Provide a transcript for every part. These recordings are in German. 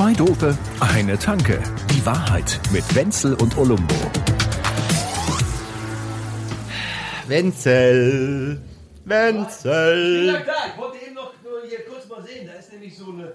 Zwei Dope, eine Tanke. Die Wahrheit mit Wenzel und Olumbo. Wenzel, Wenzel. Ja klar, ich wollte eben noch nur hier kurz mal sehen, da ist nämlich so eine...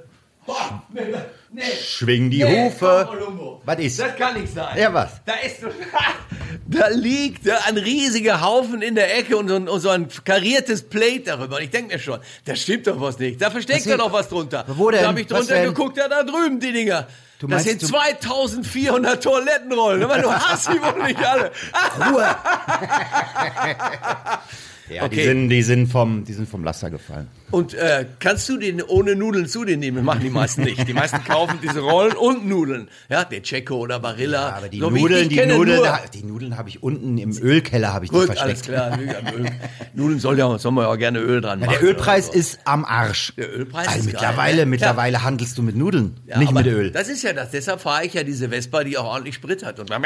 Boah, nee. Schwing die Nee, Hufe. komm. Was ist? Das kann nicht sein. Ja, was? Da ist so, da liegt da ein riesiger Haufen in der Ecke und so ein, und so ein kariertes Plate darüber. Und ich denke mir schon, da stimmt doch was nicht. Da versteckt er doch was drunter. Wo denn? Da habe ich drunter geguckt, ja, da drüben die Dinger. Du das meinst, sind du- 2400 Toilettenrollen. Aber du hast sie wohl nicht alle. Ruhe. ja, die, Okay. sind, die, sind vom, die sind vom Laster gefallen. Und äh, kannst du den ohne Nudeln zu dir nehmen? Machen die meisten nicht. Die meisten kaufen diese Rollen und Nudeln. Ja, der Checo oder Barilla. Aber die So Nudeln, die Nudeln, nur- die Nudeln habe ich unten im Ölkeller habe ich Gut, versteckt. alles klar. Nudeln soll ja, soll man ja auch gerne Öl dran Ja, machen. der Ölpreis so. ist am Arsch. Der Ölpreis also ist mittlerweile, geil, ne? mittlerweile handelst du mit Nudeln, Ja, nicht mit Öl. Das ist ja das. Deshalb fahre ich ja diese Vespa, die auch ordentlich Sprit hat. Und das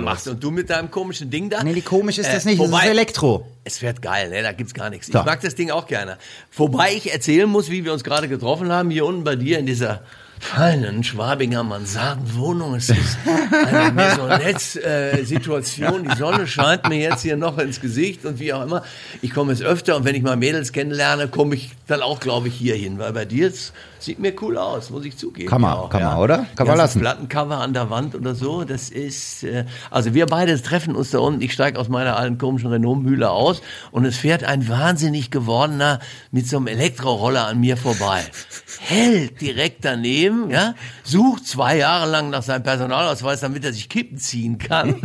macht. Und du mit deinem komischen Ding da. Nee, komisch ist Äh, das nicht? Das wobei- ist Elektro. Es fährt geil, ne? da gibt's gar nichts. Ich mag das Ding auch gerne. Wobei ich erzählen muss, wie wir uns gerade getroffen haben, hier unten bei dir in dieser feinen Schwabinger Mansardenwohnung. Es ist eine Maisonette-Situation. Die Sonne scheint mir jetzt hier noch ins Gesicht und wie auch immer. Ich komme jetzt öfter und wenn ich mal Mädels kennenlerne, komme ich dann auch, glaube ich, hier hin, weil bei dir es sieht mir cool aus, muss ich zugeben. Kann man, auch, kann man, ja. oder? Kann man lassen. Plattencover an der Wand oder so, das ist, äh, also wir beide treffen uns da unten, ich steige aus meiner alten komischen Renault-Mühle aus und es fährt ein wahnsinnig gewordener mit so einem Elektroroller an mir vorbei. Hält direkt daneben, ja, sucht zwei Jahre lang nach seinem Personalausweis, damit er sich Kippen ziehen kann.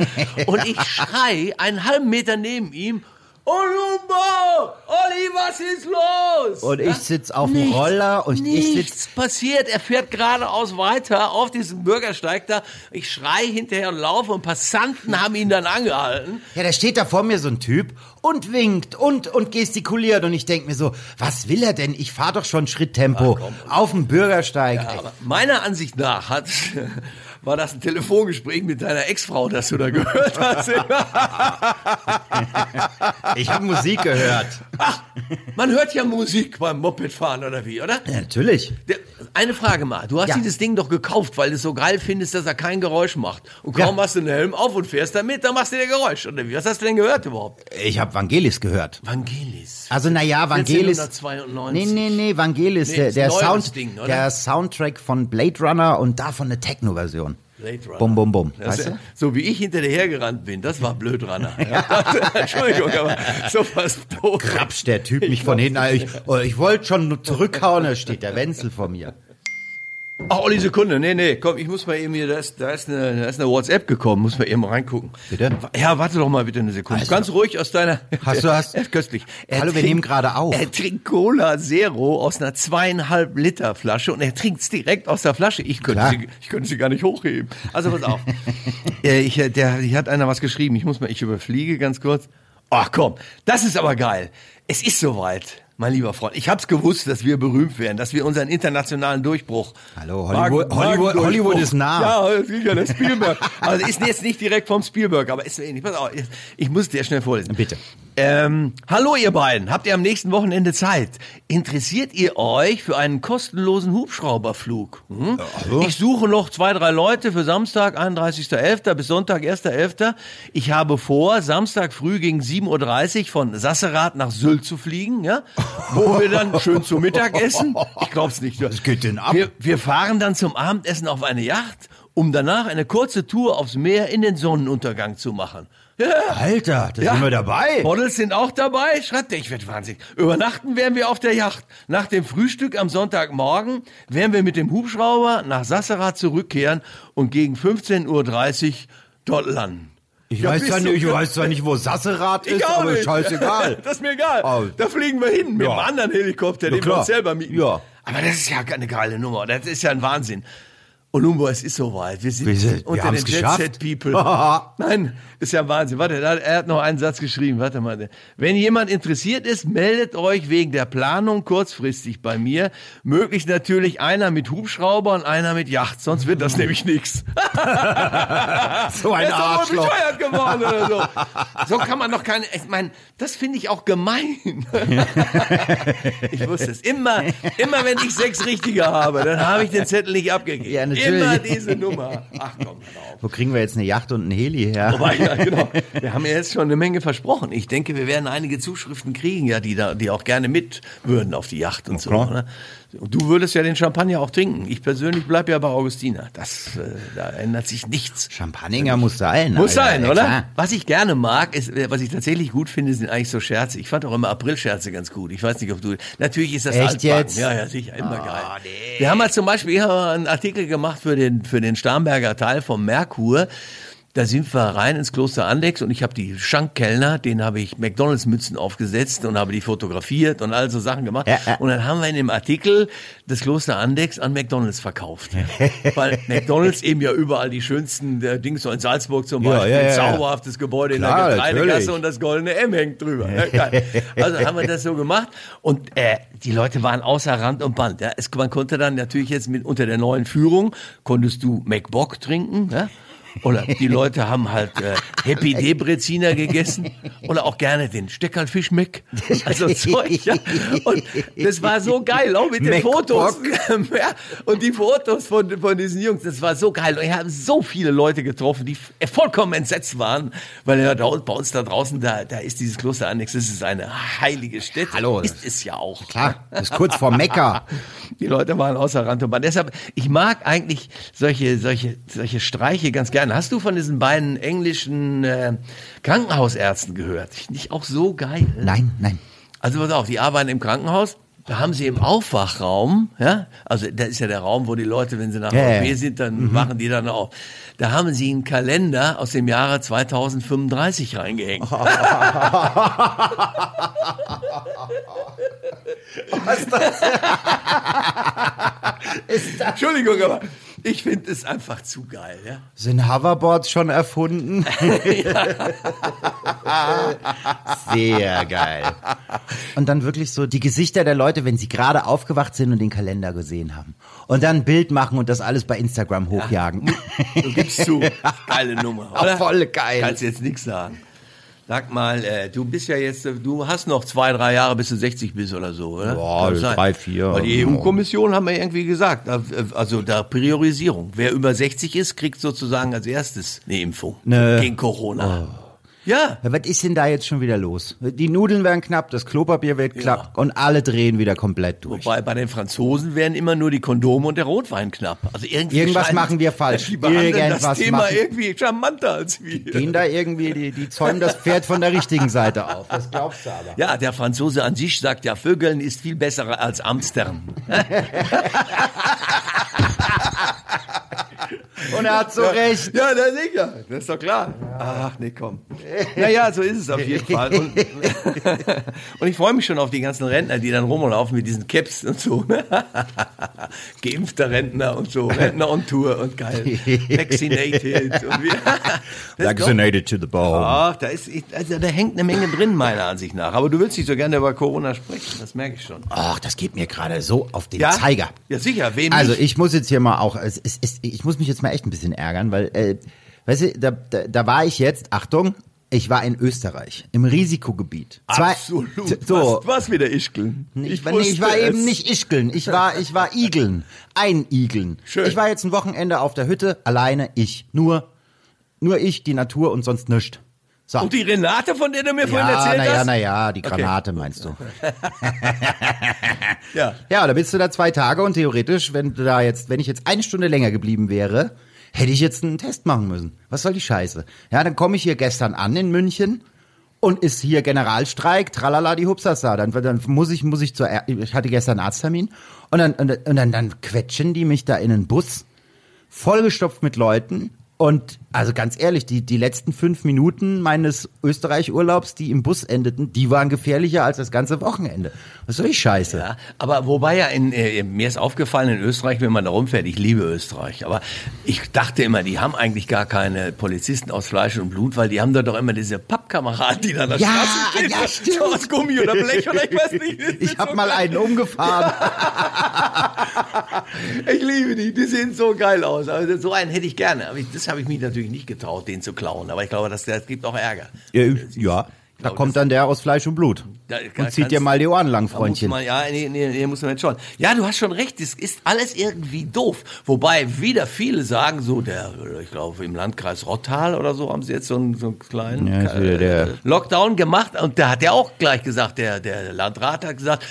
Und ich schrei einen halben Meter neben ihm, Olumbo! Olli, was ist los? Und ich sitz auf dem Roller und ich nichts sitz passiert. Er fährt geradeaus weiter auf diesem Bürgersteig da. Ich schrei hinterher und laufe und Passanten haben ihn dann angehalten. Ja, da steht da vor mir so ein Typ und winkt und, und gestikuliert und ich denk mir so, was will er denn? Ich fahr doch schon Schritttempo auf dem Bürgersteig. Aber meiner Ansicht nach hat, war das ein Telefongespräch mit deiner Ex-Frau, das du da gehört hast. Ich habe Musik gehört. Ach, man hört ja Musik beim Mopedfahren oder wie, oder? Ja, natürlich. Eine Frage mal. Du hast Ja. dieses Ding doch gekauft, weil du es so geil findest, dass er kein Geräusch macht. Und kaum Ja. hast du den Helm auf und fährst damit, dann machst du dir Geräusch. Oder wie? Was hast du denn gehört überhaupt? Ich habe Vangelis gehört. Vangelis. Also naja, Vangelis. 1492. Nee, nee, nee, Vangelis, Nee, der, der, Sound, Ding, der Soundtrack von Blade Runner und davon eine Techno-Version. Runner. Das, Weißt du? So wie ich hinter dir hergerannt bin, das war Blödranner. Entschuldigung, aber sowas doof. Krapsch der Typ mich von hinten. Ich, oh, ich wollte schon zurückhauen, da steht der Wenzel vor mir. Ach, Olli, Sekunde. Nee, nee, komm, ich muss mal eben hier, da ist, da ist, eine, da ist eine WhatsApp gekommen, muss mal eben reingucken. Bitte? Ja, warte doch mal bitte eine Sekunde. Also. Ganz ruhig aus deiner... Hast du- hast- Er ist köstlich. Er Hallo, wir nehmen gerade auf. Er trinkt Cola Zero aus einer zweieinhalb Liter Flasche und er trinkt's direkt aus der Flasche. Ich könnte, Klar. sie, ich könnte sie gar nicht hochheben. Also pass auf. äh, ich, äh, der, hier hat einer was geschrieben. Ich muss mal, ich überfliege ganz kurz. Ach komm, das ist aber geil. Es ist soweit. Mein lieber Freund, ich hab's gewusst, dass wir berühmt werden, dass wir unseren internationalen Durchbruch. Hallo, Hollywood- Hollywood- Hollywood ist nah. Ja, sicher, der Spielberg. Also ist jetzt nicht direkt vom Spielberg, aber ist ähnlich. Pass auf, ich- ich muss dir schnell vorlesen. Bitte. Ähm, hallo ihr beiden, habt ihr am nächsten Wochenende Zeit? Interessiert ihr euch für einen kostenlosen Hubschrauberflug? Hm? Ich suche noch zwei, drei Leute für Samstag, 31.11. bis Sonntag, 1.11. Ich habe vor, Samstag früh gegen 7.30 Uhr von Sasserath nach Sylt zu fliegen, ja? wo wir dann schön zu Mittag essen. Ich glaub's nicht. Was geht denn ab? Wir, wir fahren dann zum Abendessen auf eine Yacht, um danach eine kurze Tour aufs Meer in den Sonnenuntergang zu machen. Ja, Alter, da sind wir dabei. Models sind auch dabei. Schreibt ich werde wahnsinnig. Übernachten werden wir auf der Yacht. Nach dem Frühstück am Sonntagmorgen werden wir mit dem Hubschrauber nach Sasserath zurückkehren und gegen 15.30 Uhr dort landen. Ich, Ja, weiß zwar nicht, ich weiß zwar nicht, wo Sasserath ist, aber nicht. scheißegal. Das ist mir egal. Oh. Da fliegen wir hin mit Ja. einem anderen Helikopter, den wir uns selber mieten. Ja. Aber das ist ja eine geile Nummer. Das ist ja ein Wahnsinn. Olumbo, es ist soweit. Wir sind, Wir sind- wir unter haben's den geschafft. Jet-Set-People. Nein, ist ja Wahnsinn. Warte, er hat noch einen Satz geschrieben. Warte mal. Wenn jemand interessiert ist, meldet euch wegen der Planung kurzfristig bei mir. Möglichst natürlich einer mit Hubschrauber und einer mit Yacht, sonst wird das nämlich nichts. So ein Er ist Arschloch. bescheuert geworden oder so. So kann man doch keine, ich meine, das finde ich auch gemein. ich wusste es. Immer, immer wenn ich sechs Richtige habe, dann habe ich den Zettel nicht abgegeben. Ja. Immer diese Nummer. Ach komm, auf. Wo kriegen wir jetzt eine Yacht und einen Heli her? Aber ja, genau. Wir haben ja jetzt schon eine Menge versprochen. Ich denke, wir werden einige Zuschriften kriegen, ja, die da, die auch gerne mit würden auf die Yacht und so. klar. Ne? Du würdest ja den Champagner auch trinken. Ich persönlich bleib ja bei Augustina. Das, äh, da ändert sich nichts. Champagner muss sein. Muss Alter. sein, Ja, oder? klar. Was ich gerne mag, ist, äh, was ich tatsächlich gut finde, sind eigentlich so Scherze. Ich fand auch immer April-Scherze ganz gut. Ich weiß nicht, ob du. Natürlich ist das Echt altbacken. jetzt? Ja, ja, sicher, immer Oh, geil. nee. Wir haben mal zum Beispiel ich habe einen Artikel gemacht für den für den Starnberger Teil vom Merkur. Da sind wir rein ins Kloster Andex und ich habe die Schankkellner, denen habe ich McDonalds-Mützen aufgesetzt und habe die fotografiert und all so Sachen gemacht. Ja, ja. Und dann haben wir in dem Artikel das Kloster Andex an McDonalds verkauft. Weil McDonalds eben ja überall die schönsten äh, Dings, so in Salzburg zum Beispiel, ja, ein zauberhaftes Gebäude Klar, in der Getreidegasse und das goldene M hängt drüber. Geil. Also haben wir das so gemacht und äh, die Leute waren außer Rand und Band. Ja. Es, man konnte dann natürlich jetzt mit unter der neuen Führung, konntest du McBock trinken, ja. Oder die Leute haben halt äh, Happy Debreziner gegessen oder auch gerne den Steckerlfisch Mac. Also Zeug, ja. Und das war so geil, auch mit den Mac Fotos. Ja, und die Fotos von, von diesen Jungs, das war so geil. Und ich habe so viele Leute getroffen, die vollkommen entsetzt waren, weil ja da, bei uns da draußen, da, da ist dieses Kloster Annex, das ist eine heilige Stätte. Hallo. Ist es ja auch. Klar, das ist kurz vor Mekka. Die Leute waren außer Rand und Band. Deshalb, ich mag eigentlich solche, solche, solche Streiche ganz gerne. Hast du von diesen beiden englischen äh, Krankenhausärzten gehört? Finde ich auch so geil. Nein, nein. Also pass auf, die arbeiten im Krankenhaus. Da haben sie im Aufwachraum, ja, also da ist ja der Raum, wo die Leute, wenn sie nach Ja, OP sind, dann wachen die dann auf. Da haben sie einen Kalender aus dem Jahre 2035 reingehängt. Entschuldigung, aber ich finde es einfach zu geil, ja. Sind Hoverboards schon erfunden? Sehr geil. Und dann wirklich so die Gesichter der Leute, wenn sie gerade aufgewacht sind und den Kalender gesehen haben. Und dann ein Bild machen und das alles bei Instagram hochjagen. Du gibst zu. Geile Nummer, oder? Voll geil. Kannst jetzt nichts sagen. Sag mal, äh, du bist ja jetzt, du hast noch zwei, drei Jahre, bis du 60 bist oder so, oder? Ja, sein? drei, vier. Weil die EU-Kommission haben wir irgendwie gesagt, also da Priorisierung. Wer über 60 ist, kriegt sozusagen als erstes eine Impfung Ne. gegen Corona. Ja. Ja, was ist denn da jetzt schon wieder los? Die Nudeln werden knapp, das Klopapier wird knapp und alle drehen wieder komplett durch. Wobei bei den Franzosen werden immer nur die Kondome und der Rotwein knapp. Also irgendwie Irgendwas scheint- machen wir falsch. Die behandeln das Irgendwas Thema machen- irgendwie charmanter als wir. Gehen da irgendwie, die, die zäumen das Pferd von der richtigen Seite auf. Das glaubst du aber. Ja, der Franzose an sich sagt ja, Vögeln ist viel besser als Amstern. Und er hat so recht. Ja, na sicher, das ist doch klar. Ach, nee, komm. Naja, so ist es auf jeden Fall. Und, und ich freue mich schon auf die ganzen Rentner, die dann rumlaufen mit diesen Caps und so. Geimpfter Rentner und so, Rentner on Tour und geil. Vaccinated. Und Das ist Vaccinated to the bone. Ach, da ist, also da hängt eine Menge drin, meiner Ansicht nach. Aber du willst nicht so gerne über Corona sprechen, das merke ich schon. Ach, das geht mir gerade so auf den Zeiger. Ja, sicher, wem Also ich muss jetzt hier mal auch, es, es, es, ich muss mich jetzt mal echt ein bisschen ärgern, weil, äh, weißt du, da, da, da war ich jetzt, Achtung, ich war in Österreich, im Risikogebiet. Zwei- Absolut. So, Was, was wieder Ischkeln? Ich, war- nee, ich war wusste eben es. nicht Ischgeln, ich war, ich war Igeln. Ein Igeln. Schön. Ich war jetzt ein Wochenende auf der Hütte, alleine, ich. Nur, nur ich, die Natur und sonst nichts. So. Und die Renate, von der du mir vorhin ja, erzählt naja, hast? naja, die Okay. Granate meinst du. Ja. Ja, da bist du da zwei Tage und theoretisch, wenn du da jetzt, wenn ich jetzt eine Stunde länger geblieben wäre, hätte ich jetzt einen Test machen müssen. Was soll die Scheiße? Ja, dann komme ich hier gestern an in München und ist hier Generalstreik, tralala, die Hupsasa. Dann, dann muss ich, muss ich zur, ich hatte gestern einen Arzttermin und dann, und, und dann, dann quetschen die mich da in einen Bus, vollgestopft mit Leuten Und also ganz ehrlich, die, die letzten fünf Minuten meines Österreich-Urlaubs, die im Bus endeten, die waren gefährlicher als das ganze Wochenende. Was soll ich Scheiße? Ja, aber wobei ja in, äh, mir ist aufgefallen in Österreich, wenn man da rumfährt, ich liebe Österreich, aber ich dachte immer, die haben eigentlich gar keine Polizisten aus Fleisch und Blut, weil die haben da doch immer diese Pappkameraden, die da an der Ja, Straße stehen, ja, so stimmt. aus Gummi oder Blech oder ich weiß nicht. Ich habe so mal geil. einen umgefahren. Ich liebe die, die sehen so geil aus. Also so einen hätte ich gerne, aber ich, das habe ich mich natürlich nicht getraut, den zu klauen. Aber ich glaube, das, das gibt auch Ärger. Äh, ja, da glaube, kommt dann der aus Fleisch und Blut. Da Und zieht dir mal die Ohren lang, Freundchen. man, ja, nee, nee, nee, muss man jetzt schon. Ja, du hast schon recht, es ist alles irgendwie doof. Wobei wieder viele sagen, so der, ich glaube im Landkreis Rottal oder so haben sie jetzt so einen, so einen kleinen Ja, äh, Lockdown gemacht und da hat er auch gleich gesagt, der, der Landrat hat gesagt,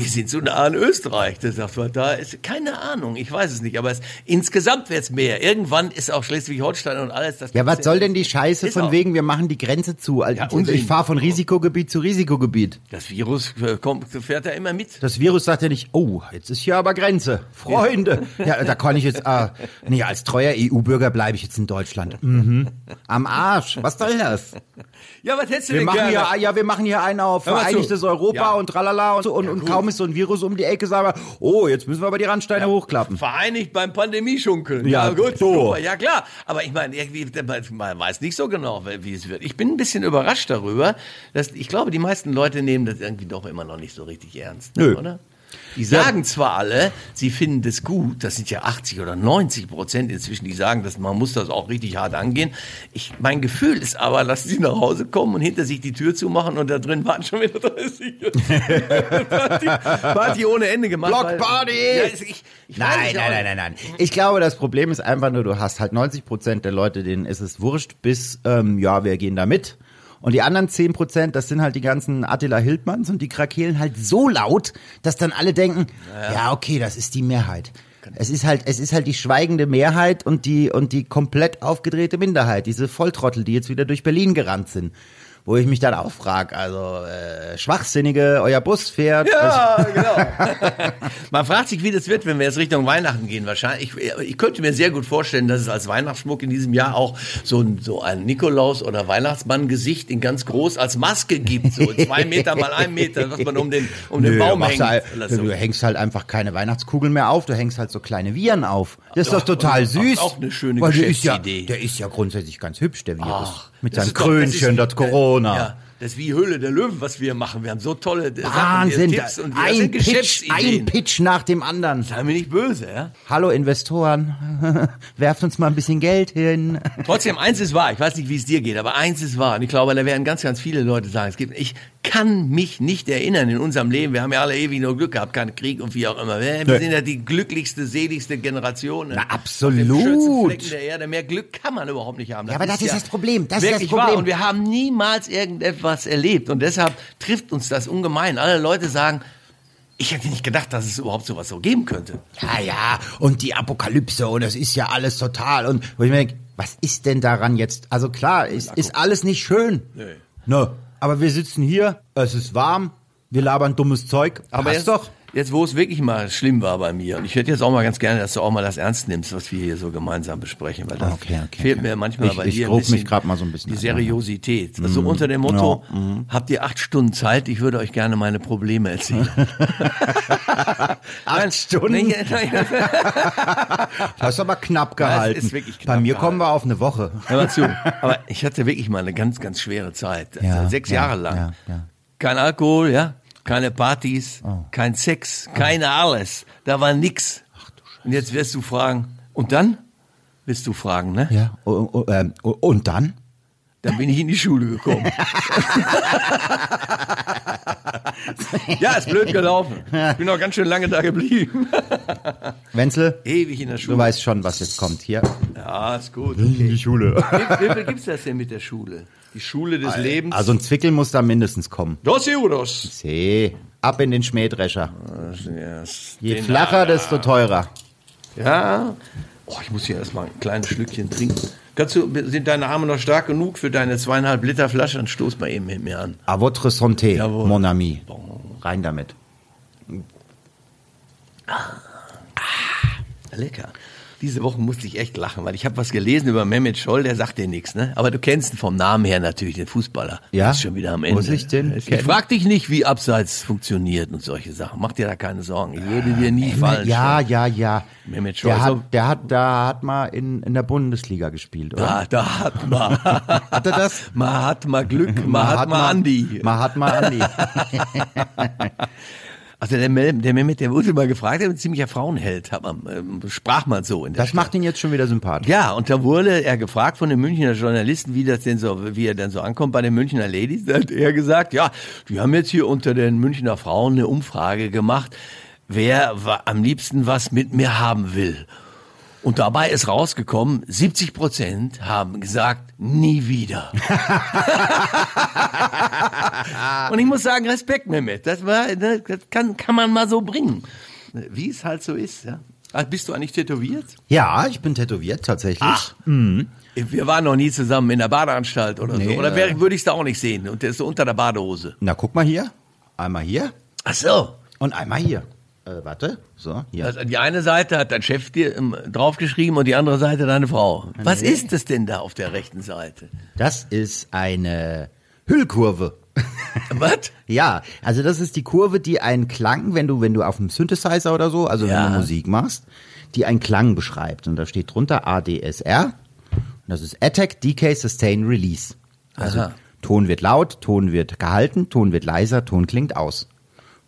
wir sind so nah an Österreich. Der sagt, was da ist keine Ahnung, ich weiß es nicht, aber es, insgesamt wird es mehr. Irgendwann ist auch Schleswig-Holstein und alles. Das Ja, was soll denn die Scheiße von wegen, wir machen die Grenze zu? Also, Ja, ich fahre von Risikogebiet zu Risikogebiet. Das Virus äh, kommt, fährt ja immer mit. Das Virus sagt ja nicht, oh, jetzt ist hier aber Grenze. Freunde. Ja, da kann ich jetzt, äh, nee, als treuer EU-Bürger bleibe ich jetzt in Deutschland. Mhm. Am Arsch. Was soll das? Ja, was hättest du Wir denn machen gerne? hier, ja, wir machen hier einen auf. Vereinigtes Europa Ja. und tralala und und, und kaum ist so ein Virus um die Ecke, sagen wir, oh, jetzt müssen wir aber die Randsteine hochklappen. vereinigt beim Pandemieschunkeln. Ja, gut, so. super. Ja klar, aber ich meine, irgendwie, man weiß nicht so genau, wie es wird. Ich bin ein bisschen überrascht darüber, dass ich glaube, die meisten Leute nehmen das irgendwie doch immer noch nicht so richtig ernst, Nö. oder? Die sagen zwar alle, sie finden das gut, das sind ja 80 oder 90 Prozent inzwischen, die sagen, dass man muss das auch richtig hart angehen. Ich, mein Gefühl ist aber, dass sie nach Hause kommen und hinter sich die Tür zumachen und da drin warten schon wieder 30. Party, Party ohne Ende gemacht. Blockparty! Ja, ich, ich Nein, ja nein, nein, nein, nein. Ich glaube, das Problem ist einfach nur, du hast halt 90 Prozent der Leute, denen ist es wurscht, bis, ähm, ja, wir gehen da mit. Und die anderen 10 Prozent, das sind halt die ganzen Attila Hildmanns und die krakeelen halt so laut, dass dann alle denken, ja, okay, das ist die Mehrheit. Es ist halt, es ist halt die schweigende Mehrheit und die, und die komplett aufgedrehte Minderheit, diese Volltrottel, die jetzt wieder durch Berlin gerannt sind. Wo ich mich dann auch frage, also, äh, Schwachsinnige, euer Bus fährt. Ja, genau. Man fragt sich, wie das wird, wenn wir jetzt Richtung Weihnachten gehen. Wahrscheinlich. Ich, ich könnte mir sehr gut vorstellen, dass es als Weihnachtsschmuck in diesem Jahr auch so ein, so ein Nikolaus- oder Weihnachtsmann-Gesicht in ganz groß als Maske gibt. So zwei Meter mal ein Meter, was man um den, um den Nö, Baum machst hängt. du, halt, du, so. du hängst halt einfach keine Weihnachtskugeln mehr auf, du hängst halt so kleine Viren auf. Das ist doch total süß. auch eine schöne Weil der ist ja, Geschäftsidee. Der ist ja grundsätzlich ganz hübsch, der Virus. Ach, Mit das seinem ist doch- Krönchen, das, ist- Corona. Ja, das ist wie Höhle der Löwen, was wir machen. Wir haben so tolle Wahnsinn, Sachen, da, Tipps und wir ein sind Pitch, ein. Pitch nach dem anderen. Sei mir nicht böse, ja? Hallo Investoren, werft uns mal ein bisschen Geld hin. Trotzdem, eins ist wahr. Ich weiß nicht, wie es dir geht, aber eins ist wahr. Und ich glaube, da werden ganz, ganz viele Leute sagen, es gibt, ich kann mich nicht erinnern in unserem Leben. Wir haben ja alle ewig nur Glück gehabt, keinen Krieg und wie auch immer. Wir Nee. sind ja die glücklichste, seligste Generation. Na, Auf absolut. Flecken der Erde. Mehr Glück kann man überhaupt nicht haben. Ja, aber das ist das Problem. Das ist das Problem. Wahr. Und wir haben niemals irgendetwas erlebt. Und deshalb trifft uns das ungemein. Alle Leute sagen, ich hätte nicht gedacht, dass es überhaupt sowas so geben könnte. Ja, ja, und die Apokalypse und es ist ja alles total und wo ich mir denke, was ist denn daran jetzt? Also klar, ist, ist alles nicht schön. Nee. Ne, aber wir sitzen hier, es ist warm, wir labern dummes Zeug. Aber Passt jetzt, doch. Jetzt, wo es wirklich mal schlimm war bei mir, und ich hätte jetzt auch mal ganz gerne, dass du auch mal das ernst nimmst, was wir hier so gemeinsam besprechen, weil das Okay, okay, fehlt okay. mir manchmal Ich- bei ich dir ein grub mich bisschen grad mal so ein bisschen die an, ja. Seriosität. Also unter dem Motto, Ja, mhm. habt ihr acht Stunden Zeit, ich würde euch gerne meine Probleme erzählen. Acht Stunden? Das ist aber knapp Ja, gehalten. ist wirklich Bei knapp mir kommen wir auf eine Woche. Hör mal zu. Aber ich hatte wirklich mal eine ganz, ganz schwere Zeit. Also Ja, Sechs ja, Jahre lang. ja, ja. Kein Alkohol, ja. Keine Partys, Oh. kein Sex, keine alles. Da war nix. Und jetzt wirst du fragen, und dann? Wirst du fragen, ne? Ja, o- o- ähm, und dann? Dann bin ich in die Schule gekommen. ja, ist blöd gelaufen. Ich bin auch ganz schön lange da geblieben. Wenzel, Ewig in der du Schule. weißt schon, was jetzt kommt hier. Ja, ist gut. In die Schule. Wie, wie viel gibt's das denn mit der Schule? Die Schule des Lebens? Also ein Zwickel muss da mindestens kommen. Dos Euros. See, ab in den Schmähdrescher. Ja, Je den- flacher, desto teurer. Ja. Oh, ich muss hier erstmal ein kleines Schlückchen trinken. Kannst du, sind deine Arme noch stark genug für deine zweieinhalb Liter Flasche? Dann stoß mal eben mit mir an. A votre santé, Jawohl. mon ami. Rein damit. Lecker. Diese Woche musste ich echt lachen, weil ich habe was gelesen über Mehmet Scholl, der sagt dir nichts, ne? Aber du kennst ihn vom Namen her natürlich, den Fußballer. Ja? Ist schon wieder am Ende. Muss ich den Ich kennen? frag dich nicht, wie Abseits funktioniert und solche Sachen. Mach dir da keine Sorgen. Ich werde dir nie fallen. Ja, ja, ja. Mehmet Scholl, Der hat, der hat, da hat mal in, in der Bundesliga gespielt, oder? Da, da hat man. Hat er das? Man hat mal Glück, man hat mal Andi. Man hat mal Andi. Also der, Mel- der Mehmet, der wurde mal gefragt, ist ein ziemlicher Frauenheld, hat man, ähm, sprach man so in der Das macht ihn jetzt schon wieder sympathisch. Ja, und da wurde er gefragt von den Münchner Journalisten, wie das denn so, wie er denn so ankommt bei den Münchner Ladies. Da hat er gesagt, ja, die haben jetzt hier unter den Münchner Frauen eine Umfrage gemacht, wer am liebsten was mit mir haben will. Und dabei ist rausgekommen, 70 Prozent haben gesagt, nie wieder. Und ich muss sagen, Respekt, Mehmet. Das war, das kann, kann man mal so bringen. Wie es halt so ist, ja. Ah, Bist du eigentlich tätowiert? Ja, ich bin tätowiert, tatsächlich. Ach. Wir waren noch nie zusammen in der Badeanstalt oder so. Nee, Oder äh. wär, würde ich es da auch nicht sehen. Und der ist so unter der Badehose. Na, guck mal hier. Einmal hier Ach so. und einmal hier. Äh, warte. So, hier. Also die eine Seite hat dein Chef dir ähm, draufgeschrieben und die andere Seite deine Frau. Was ist das denn da auf der rechten Seite? Das ist eine Hüllkurve. Was? Ja, also das ist die Kurve, die einen Klang, wenn du, wenn du auf einem Synthesizer oder so, also Ja. wenn du Musik machst, die einen Klang beschreibt. Und da steht drunter ADSR. Und das ist Attack, Decay, Sustain, Release. Also Aha. Ton wird laut, Ton wird gehalten, Ton wird leiser, Ton klingt aus.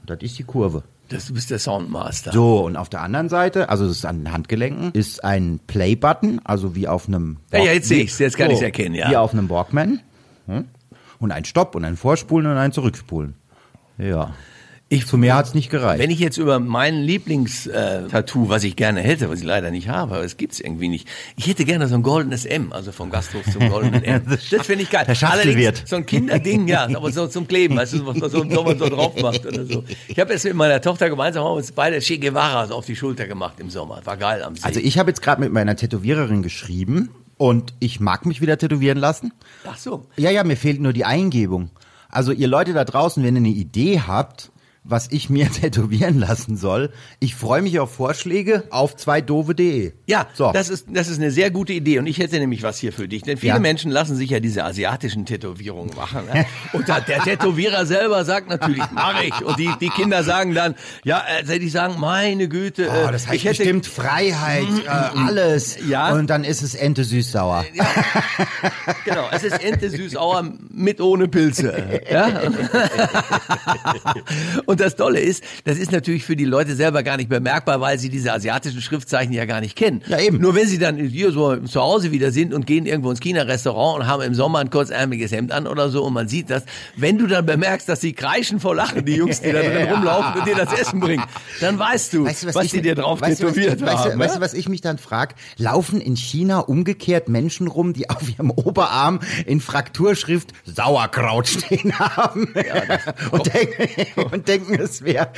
Und das ist die Kurve. Das, du bist der Soundmaster. So, und auf der anderen Seite, also das ist an den Handgelenken, ist ein Play-Button, also wie auf einem Ja, ja, jetzt sehe ich's, jetzt kann ich's erkennen, ja. Wie auf einem Walkman. Hm? Und ein Stopp und ein Vorspulen und ein Zurückspulen. Ja. Ich- Zu mehr hat's nicht gereicht. Wenn ich jetzt über mein Lieblingstattoo, was ich gerne hätte, was ich leider nicht habe, aber es gibt's irgendwie nicht. Ich hätte gerne so ein goldenes M, also vom Gasthof zum goldenen M. Das finde ich geil. Der Schachtelwirt. so ein Kinderding, ja, aber so zum Kleben, weißt du, was man so, so, man so drauf macht oder so. Ich habe jetzt mit meiner Tochter gemeinsam haben uns beide Che Guevara auf die Schulter gemacht im Sommer. War geil am See. also ich habe jetzt gerade mit meiner Tätowiererin geschrieben und ich mag mich wieder tätowieren lassen. Ach so. Ja, ja, mir fehlt nur die Eingebung. Also ihr Leute da draußen, wenn ihr eine Idee habt, was ich mir tätowieren lassen soll, ich freue mich auf Vorschläge auf zweidove.de. Ja, so. das ist das ist eine sehr gute Idee und ich hätte nämlich was hier für dich, denn viele Ja. Menschen lassen sich ja diese asiatischen Tätowierungen machen. Ne? Und da, der Tätowierer selber sagt natürlich, mach ich und die die Kinder sagen dann, ja, äh, die sagen, meine Güte, Oh, äh, das heißt ich hätte bestimmt Freiheit, äh, alles. Ja. Und dann ist es Ente süß-sauer. genau, es ist Ente süß-sauer mit ohne Pilze. Ja? Und das Tolle ist, das ist natürlich für die Leute selber gar nicht bemerkbar, weil sie diese asiatischen Schriftzeichen ja gar nicht kennen. Ja, eben. Nur wenn sie dann hier so zu Hause wieder sind und gehen irgendwo ins China-Restaurant und haben im Sommer ein kurzärmeliges Hemd an oder so und man sieht das, wenn du dann bemerkst, dass sie kreischen vor Lachen, die Jungs, die da drin rumlaufen und dir das Essen bringen, dann weißt du, was, ich die dir drauf weißt du, was- tätowiert weißt, haben. Du, weißt ja? du, was ich mich dann frage? Laufen in China umgekehrt Menschen rum, die auf ihrem Oberarm in Frakturschrift Sauerkraut stehen haben und, denken, und denken, es wäre...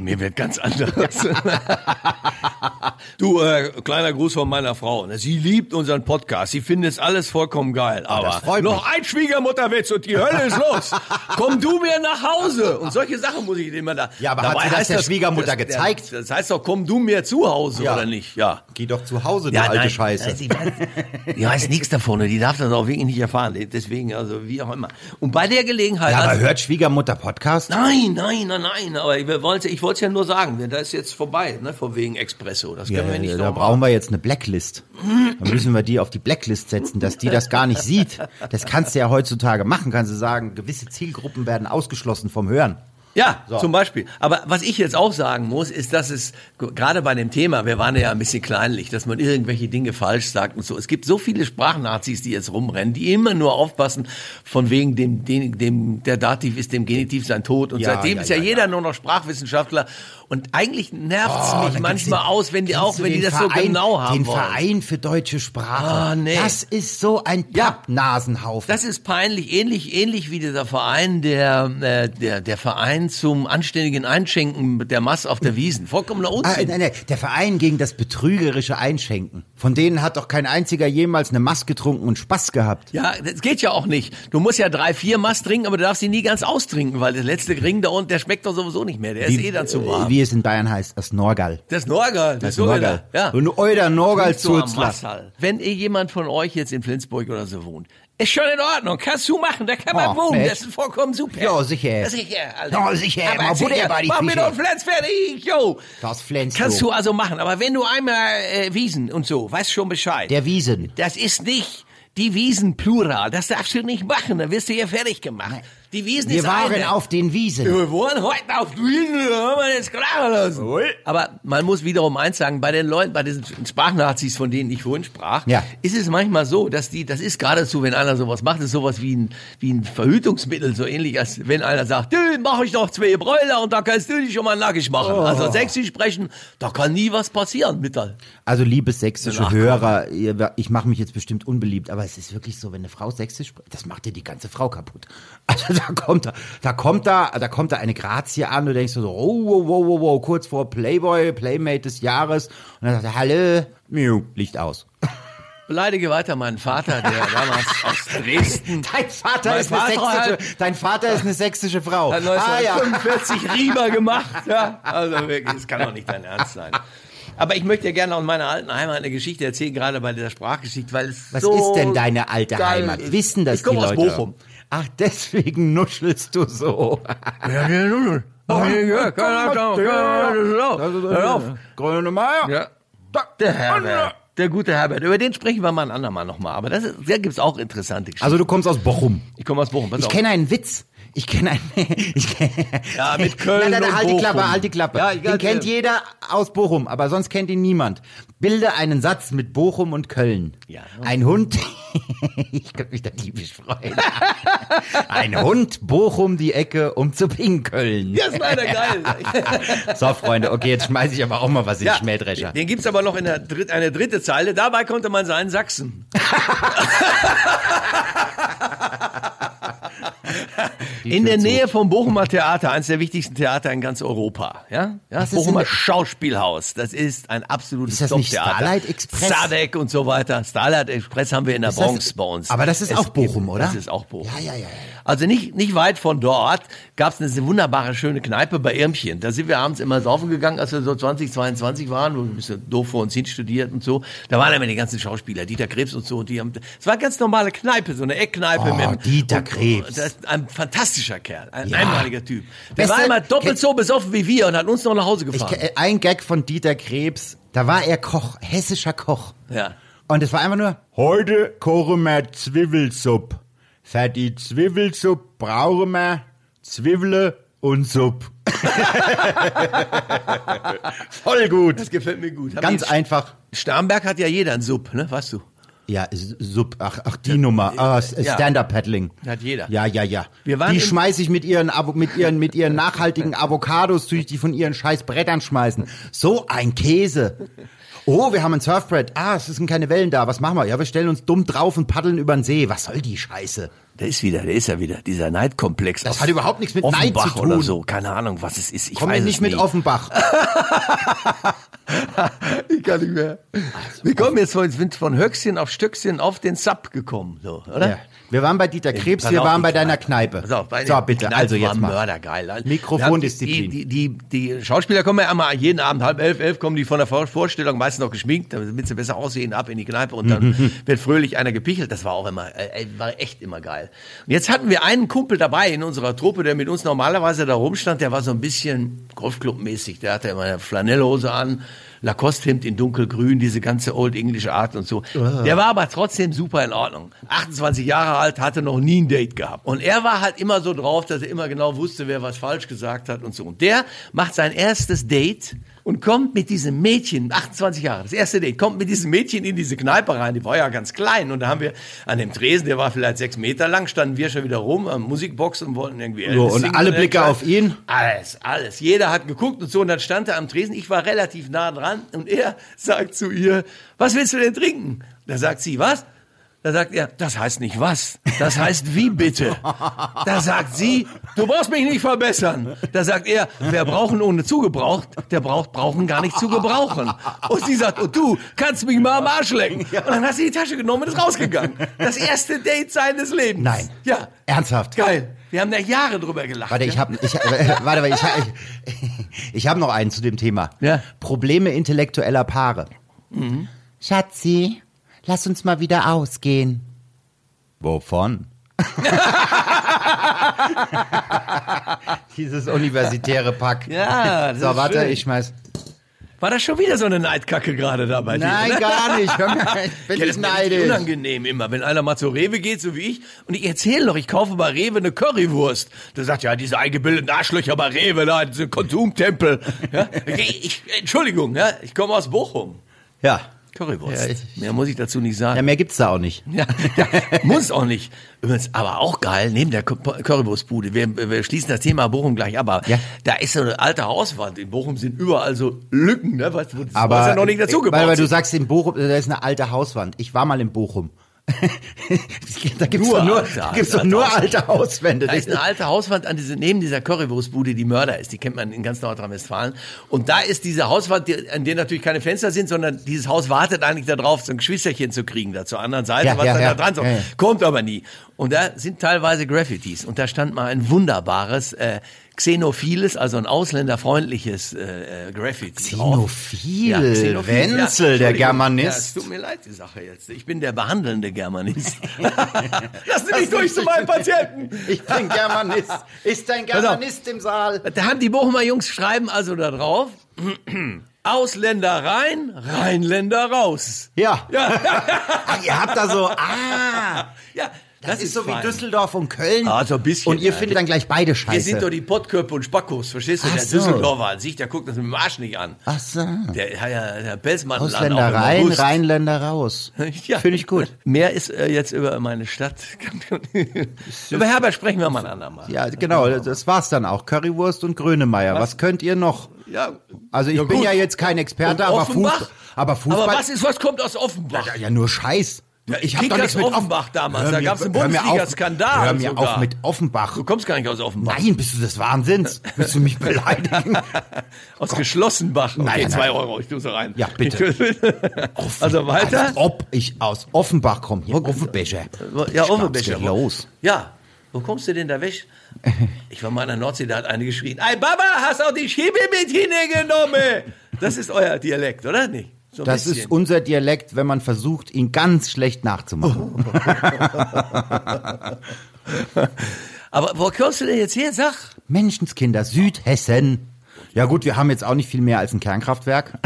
Mir wird ganz anderes. du, äh, kleiner Gruß von meiner Frau. ne? Sie liebt unseren Podcast. Sie findet es alles vollkommen geil. Aber freut noch ein Schwiegermutterwitz und die Hölle ist los. Komm du mir nach Hause. Und solche Sachen muss ich immer da. Ja, aber hat sie das heißt der Schwiegermutter gezeigt? Das, heißt doch, komm du mir zu Hause, Ja. oder nicht? Ja. Geh doch zu Hause, du Ja, alte nein, Scheiße. Sie weiß, die weiß nichts davon und die darf das auch wirklich nicht erfahren. Deswegen, also wie auch immer. Und bei der Gelegenheit. Ja, aber also- hört Schwiegermutter Podcast? Nein, nein, nein, nein, aber ich wollte ich wollte es ja nur sagen, da ist jetzt vorbei, ne, von wegen Expresso, das können wir nicht da noch brauchen wir jetzt eine Blacklist. Da müssen wir die auf die Blacklist setzen, dass die das gar nicht sieht. Das kannst du ja heutzutage machen. Kannst du sagen, gewisse Zielgruppen werden ausgeschlossen vom Hören. Ja, So. zum Beispiel. Aber was ich jetzt auch sagen muss, ist, dass es gerade bei dem Thema, wir waren ja ein bisschen kleinlich, dass man irgendwelche Dinge falsch sagt und so. Es gibt so viele Sprachnazis, die jetzt rumrennen, die immer nur aufpassen, von wegen dem, dem, dem der Dativ ist dem Genitiv sein Tod. Und Ja, seitdem ja, ist ja, ja, jeder nur noch Sprachwissenschaftler. Und eigentlich nervt's Oh, mich manchmal den- aus, wenn die auch, wenn die den das so Verein- genau haben Den wollen. Verein für deutsche Sprache. Ah, nee. Das ist so ein. Pappnasenhaufen. Das ist peinlich, ähnlich, ähnlich wie dieser Verein, der, äh, der, der Verein Verein zum anständigen Einschenken der Masse auf der Wiesen. Vollkommener Ah, Unsinn. nein, nein, der Verein gegen das betrügerische Einschenken. Von denen hat doch kein einziger jemals eine Maß getrunken und Spaß gehabt. Ja, das geht ja auch nicht. Du musst ja drei, vier Mast trinken, aber du darfst sie nie ganz austrinken, weil der letzte Ring da unten, der schmeckt doch sowieso nicht mehr. Der ist eh dann zu warm. Wie es in Bayern heißt, das Norgal. Das Norgal, das, Das Norgal. Ja. Und euer Norgal Zurzler. Wenn eh jemand von euch jetzt in Flensburg oder so wohnt, ist schon in Ordnung, kannst du machen, da kann man Oh, wohnen, echt? das ist vollkommen super. Ja, sicher. Ja, sicher, Alter. Ja, sicher, Aber mal Butter bei die mach mir doch Flens fertig, jo. Das Flensburg. Kannst du also machen, aber wenn du einmal äh, Wiesen und so, weißt schon Bescheid. Der Wiesen. Das ist nicht die Wiesen Plural, das darfst du nicht machen, dann wirst du hier fertig gemacht. Die Wiesen Wir ist waren eine. auf den Wiesen. Wir wollen heute auf die Wiesen, haben wir jetzt klar lassen. Aber man muss wiederum eins sagen, bei den Leuten, bei diesen Sprachnazis, von denen ich vorhin sprach, Ja. ist es manchmal so, dass die, das ist geradezu, wenn einer sowas macht, ist sowas wie ein, wie ein Verhütungsmittel, so ähnlich als wenn einer sagt, du, mach ich doch zwei Bräuler und da kannst du dich schon mal nackig machen. Oh. Also sächsisch sprechen, da kann nie was passieren mit der. Also liebe sächsische Nachkommen. Hörer, ihr, ich mache mich jetzt bestimmt unbeliebt, aber es ist wirklich so, wenn eine Frau sächsisch spricht, das macht dir die ganze Frau kaputt. Also da kommt da, da kommt da, da kommt da eine Grazie an, du denkst so, oh, wow, wow, wow, wow, kurz vor Playboy, Playmate des Jahres und dann sagt er, hallo, Miu, Licht aus. Beleidige weiter meinen Vater, der damals aus Dresden Dein Vater Mein ist eine Vater sächsische, hat- dein Vater ist eine sächsische Frau. hat Ah ja. 1945 Riemer gemacht. Ja, also wirklich, das kann doch nicht dein Ernst sein. Aber ich möchte dir gerne aus meiner alten Heimat eine Geschichte erzählen, gerade bei dieser Sprachgeschichte, weil es Was so ist denn deine alte Heimat? Wissen das ich komme die aus Leute? Bochum. Ach, deswegen nuschelst du so. Ja, ja, ja, ja, Hör auf. Grüne Meier. Ja. Der Herbert. Der gute Herbert. Über den sprechen wir mal ein andermal nochmal. Aber das ist, da gibt's auch interessante Geschichten. Also du kommst aus Bochum. ich komme aus Bochum. Pass Ich auf. kenne einen Witz. Ich kenne einen. Ich kenn, Ja, mit Köln Nein, nein, nein, halt die Klappe, halt die Klappe. Ja, Den kennt jeder aus Bochum, aber sonst kennt ihn niemand. Bilde einen Satz mit Bochum und Köln. Ja. Ein Hund. ich könnte mich da liebisch freuen. Ein Hund Bochum die Ecke um zu pinkeln. Das ist leider geil. So, Freunde, okay, jetzt schmeiße ich aber auch mal was in Ja, den Schmähdrescher. Den gibt's aber noch in der dritt, eine dritte Zeile. Dabei konnte man sein Sachsen. In der Nähe vom Bochumer Theater, eines der wichtigsten Theater in ganz Europa. Ja, ja ist Bochumer Schauspielhaus. Das ist ein absolutes Ist das nicht Top-Theater. Starlight Express? Sadek und so weiter. Starlight Express haben wir in der Ist das- Bronx bei uns. aber das ist auch Bochum, oder? Das ist auch Bochum. Ja, ja, ja, ja. Also nicht, nicht weit von dort gab es eine wunderbare, schöne Kneipe bei Irmchen. Da sind wir abends immer saufen gegangen, als wir so 20, 22 waren, wo wir ein bisschen doof vor uns hin studiert und so. Da waren immer die ganzen Schauspieler, Dieter Krebs und so. Und die haben, es war eine ganz normale Kneipe, so eine Eckkneipe. Oh, mit, Dieter und, Krebs. Das ist ein fantastischer Kerl, ein Ja. einmaliger Typ. Der Beste- war immer doppelt so besoffen wie wir und hat uns noch nach Hause Ich, gefahren. ke- ein Gag von Dieter Krebs, da war er Koch, hessischer Koch. ja. Und es war einfach nur, heute kochen wir Zwiebelsuppe. Für die Zwiebelsuppe brauchen wir Zwiebeln und Suppe. Voll gut. Das gefällt mir gut. Hab Ganz ich- einfach. Starnberg hat ja jeder einen Sub, ne? Weißt du? Ja, S- Supp, ach, ach, die Nummer. Ah, Ja. Stand-Up-Paddling. Hat jeder. Ja, ja, ja. Wir waren die schmeiße ich mit ihren, mit ihren, mit ihren nachhaltigen Avocados, tue ich die von ihren scheiß Brettern schmeißen. So ein Käse. Oh, wir haben ein Surfbrett. Ah, es sind keine Wellen da. Was machen wir? Ja, wir stellen uns dumm drauf und paddeln über den See. Was soll die Scheiße? Der ist wieder, der ist ja wieder, dieser Neidkomplex. Das hat überhaupt nichts mit Neid Offenbach zu tun. oder so. Keine Ahnung, was es ist. Ich Komm weiß nicht mit nicht. Offenbach. Ich kann nicht mehr. Wir kommen jetzt von, sind von Höchstchen auf Stöckchen auf den Sub gekommen, so, oder? Ja. Wir waren bei Dieter Krebs, wir waren bei deiner Kneipe. Pass auf, bei so, der bitte, Kneipe also jetzt mal. Mördergeil. Mikrofondisziplin. Die, die, die, die Schauspieler kommen ja einmal jeden Abend halb elf, elf kommen die von der Vor- Vorstellung meistens noch geschminkt, damit sie besser aussehen, ab in die Kneipe und dann wird fröhlich einer gepichelt. Das war auch immer, äh, war echt immer geil. Und jetzt hatten wir einen Kumpel dabei in unserer Truppe, der mit uns normalerweise da rumstand, der war so ein bisschen Golfclub-mäßig. Der hatte immer eine Flanellhose an, Lacoste-Hemd in dunkelgrün, diese ganze Old English Art und so. Der war aber trotzdem super in Ordnung. 28 Jahre alt, hatte noch nie ein Date gehabt. Und er war halt immer so drauf, dass er immer genau wusste, wer was falsch gesagt hat und so. Und der macht sein erstes Date und kommt mit diesem Mädchen, 28 Jahre, das erste Date, kommt mit diesem Mädchen in diese Kneipe rein, die war ja ganz klein und da haben wir an dem Tresen, der war vielleicht sechs Meter lang, standen wir schon wieder rum am Musikbox und wollten irgendwie... So, und alle Blicke auf ihn? Alles, alles. Jeder hat geguckt und so und dann stand er am Tresen, ich war relativ nah dran und er sagt zu ihr, was willst du denn trinken? Da sagt sie, was? Da sagt er, das heißt nicht was, das heißt wie bitte. Da sagt sie, du brauchst mich nicht verbessern. Da sagt er, wer brauchen ohne zugebraucht, der braucht brauchen gar nicht zu gebrauchen. Und sie sagt, und du kannst mich mal am Arsch lecken. Und dann hat sie die Tasche genommen und ist rausgegangen. Das erste Date seines Lebens. Nein. Ja. Ernsthaft? Geil. Wir haben da Jahre drüber gelacht. Warte, ja? ich habe ich, äh, warte, ich, ich, ich habe noch einen zu dem Thema. Ja. Probleme intellektueller Paare. Schatzi, lass uns mal wieder ausgehen. Wovon? Dieses universitäre Pack. Ja, das so, ist warte, schön. ich schmeiß. War das schon wieder so eine Neidkacke gerade da bei dir? Nein, oder? gar nicht. Ich bin Ja, nicht neidisch. unangenehm immer, wenn einer mal zur Rewe geht, so wie ich, und ich erzähle doch, ich kaufe bei Rewe eine Currywurst. Da sagt ja, diese eingebildeten Arschlöcher bei Rewe, da, diese Konsumtempel. Ja? Ich, ich, Entschuldigung, ja, ich komme aus Bochum. Ja. Currywurst. Ja, ich- Mehr muss ich dazu nicht ja, sagen. mehr gibt's da auch nicht. Ja, ja, muss auch nicht. Übrigens, aber auch geil, neben der Cur- Currywurstbude, wir, wir schließen das Thema Bochum gleich ab, aber Ja. da ist so eine alte Hauswand. In Bochum sind überall so Lücken, ne? Wo das Aber Häuser noch nicht dazugebaut weil, weil du sagst, in Bochum, da ist eine alte Hauswand. Ich war mal in Bochum. Da gibt's Nur doch nur, alte, da gibt's doch nur Hauswände. alte Hauswände. Da ist eine alte Hauswand an diese, neben dieser Currywurstbude, die Mörder ist. Die kennt man in ganz Nordrhein-Westfalen. Und da ist diese Hauswand, die, an der natürlich keine Fenster sind, sondern dieses Haus wartet eigentlich darauf, so ein Geschwisterchen zu kriegen, da zur anderen Seite, Ja, was ja, dann ja. da dran ja. Kommt aber nie. Und da sind teilweise Graffitis. Und da stand mal ein wunderbares, äh, xenophiles, also ein ausländerfreundliches äh, äh, Graffiti. Xenophil, Xenophil, Wenzel, der Entschuldigung. Germanist. Ja, es tut mir leid, die Sache jetzt. Ich bin der behandelnde Germanist. Lass mich durch zu meinen Patienten. Ich bin Germanist. Ist ein Germanist im Saal? Da haben die Bochumer Jungs schreiben also da drauf. Ausländer rein, Rheinländer raus. Ja. Ja, Ach, ihr habt da so, ah, ja das, ist so fein. wie Düsseldorf und Köln. Ah, so ein bisschen, Und ihr ja. findet dann gleich beide scheiße. Wir sind doch die Pottkörper und Spackos, verstehst du? Ach der so. Düsseldorfer an sich, der guckt das mit dem Arsch nicht an. Ach so. Der hat ja der Pelzmantel an, Ausländer auch im rein, August. Rheinländer raus. Ja. Finde ich gut. Mehr ist äh, jetzt über meine Stadt. über Herbert sprechen wir mal ein andermal. Ja, genau, das war's dann auch. Currywurst und Grönemeyer. Was, könnt ihr noch? Ja. Also ich Ja, bin ja jetzt kein Experte, Und aber, Offenbach? Fußball, aber Fußball. Aber was ist, was kommt aus Offenbach? ja, ja, nur Scheiß. Ich hab Kickers doch nichts mit Offenbach Off- damals, Hör da mir- gab's einen mir Bundesliga-Skandal Hör mir sogar. auf mit Offenbach. Du kommst gar nicht aus Offenbach. Nein, bist du des Wahnsinns? Willst du mich beleidigen? Aus Geschlossenbach. Okay, Nein, zwei nein. Euro, ich tue so rein. Ja, bitte. also weiter. Als ob ich aus Offenbach komme. Hier, Offenbecher. Ja, Offenbecher. Los? Ja. Wo kommst du denn da weg? Ich war mal in der Nordsee, da hat eine geschrien, ey Baba, hast auch die Schiebe mit hingenommen? Das ist euer Dialekt, oder nicht? So Das bisschen. ist unser Dialekt, wenn man versucht, ihn ganz schlecht nachzumachen. Aber wo kommst du denn jetzt her? Sag. Menschenskinder, Südhessen. Ja gut, wir haben jetzt auch nicht viel mehr als ein Kernkraftwerk.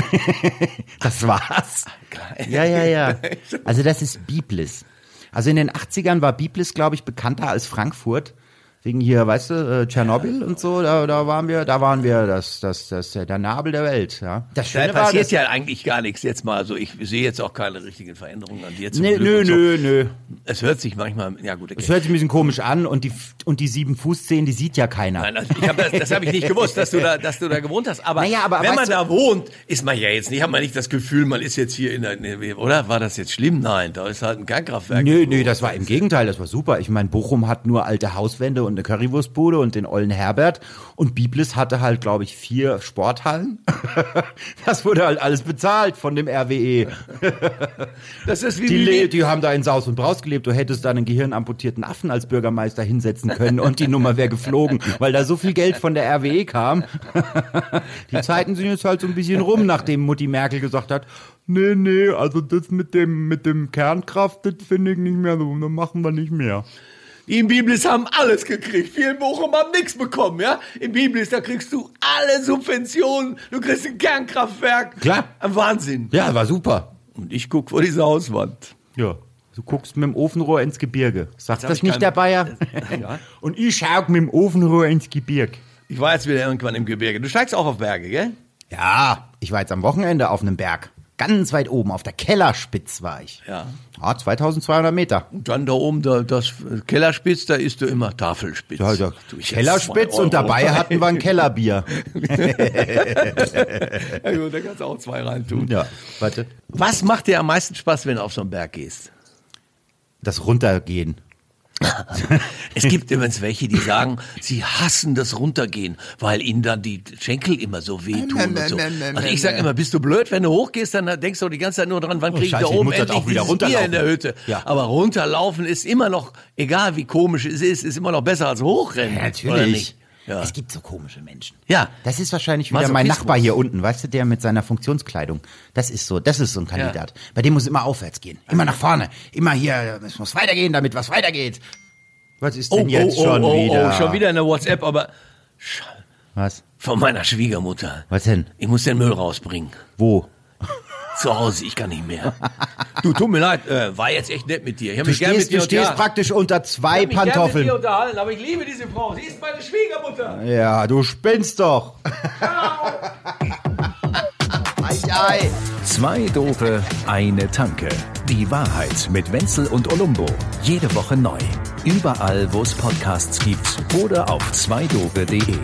das war's. Ja, ja, ja. Also das ist Biblis. Also in den 80ern war Biblis, glaube ich, bekannter als Frankfurt. Wegen hier, weißt du, äh, Tschernobyl und so, da, da waren wir, da waren wir das, das, das, der Nabel der Welt, ja. Das Da Schöne war, passiert dass, ja eigentlich gar nichts jetzt mal. Also ich sehe jetzt auch keine richtigen Veränderungen an dir. Zum nee, Glück nö, so. nö, nö. Es hört sich manchmal, ja gut, okay. Das hört sich ein bisschen komisch an und die, und die sieben Fußzehen, die sieht ja keiner. Nein, also ich hab das, das habe ich nicht gewusst, dass du da, dass du da gewohnt hast. Aber, Naja, aber wenn man da wohnt, ist man ja jetzt nicht, hat man nicht das Gefühl, man ist jetzt hier in der, oder? War das jetzt schlimm? Nein, da ist halt ein Kernkraftwerk. Nö, nö, das war im Gegenteil, das war super. Ich meine, Bochum hat nur alte Hauswände und eine Currywurstbude und den ollen Herbert und Biblis hatte halt, glaube ich, vier Sporthallen. das wurde halt alles bezahlt von dem RWE. Das ist wie, Die, wie die haben da in Saus und Braus gelebt. Du hättest da einen gehirnamputierten Affen als Bürgermeister hinsetzen können und die Nummer wäre geflogen, weil da so viel Geld von der RWE kam. die Zeiten sind jetzt halt so ein bisschen rum, nachdem Mutti Merkel gesagt hat, nee, nee, also das mit dem, mit dem Kernkraft, das finde ich nicht mehr so, das machen wir nicht mehr. Die in Biblis haben alles gekriegt. Wir in Bochum haben nichts bekommen, ja? In Biblis, da kriegst du alle Subventionen. Du kriegst ein Kernkraftwerk. Klar. Ein Wahnsinn. Ja, war super. Und ich guck vor diese Hauswand. Ja. Du guckst mit dem Ofenrohr ins Gebirge. Sagt das ich nicht kein- der Bayer? Ja. Und ich schau mit dem Ofenrohr ins Gebirge. Ich war jetzt wieder irgendwann im Gebirge. Du steigst auch auf Berge, gell? Ja, ich war jetzt am Wochenende auf einem Berg. Ganz weit oben, auf der Kellerspitz war ich. Ja. Ja, 2200 Meter. Und dann da oben, da, das Kellerspitz, da isst du immer Tafelspitz. Ja, ich Kellerspitz und dabei hatten wir ein Kellerbier. Ja, gut, da kannst du auch zwei reintun. Ja, warte. Was macht dir am meisten Spaß, wenn du auf so einen Berg gehst? Das Runtergehen. Es gibt übrigens welche, die sagen, sie hassen das Runtergehen, weil ihnen dann die Schenkel immer so wehtun und so. Also ich sage immer, bist du blöd, wenn du hochgehst, dann denkst du die ganze Zeit nur dran, wann krieg ich Oh, da ich oben muss das endlich auch wieder Bier runterlaufen. in der Hütte. Ja. Aber runterlaufen ist immer noch, egal wie komisch es ist, ist immer noch besser als hochrennen. Oder nicht? Ja. Es gibt so komische Menschen. Ja. Das ist wahrscheinlich wieder mein. Nachbar hier unten, weißt du, der mit seiner Funktionskleidung. Das ist so, das ist so ein Kandidat. Bei dem muss immer aufwärts gehen. Immer nach vorne. Immer hier, es muss weitergehen, damit was weitergeht. Was ist denn jetzt schon wieder? oh, schon wieder eine WhatsApp, aber Was? von meiner Schwiegermutter. Was denn? Ich muss den Müll rausbringen. Wo? Zu Hause, ich kann nicht mehr. Du, tut mir leid, äh, war jetzt echt nett mit dir. Ich hab Du mich gern stehst, mit dir du stehst praktisch unter zwei Ich hab mich gern mit Pantoffeln. dir unterhalten, aber ich liebe diese Frau. Sie ist meine Schwiegermutter. Ja, du spinnst doch. ei, ei. Zwei Dope, eine Tanke. Die Wahrheit mit Wenzel und Olumbo. Jede Woche neu. Überall, wo es Podcasts gibt oder auf zweidope.de.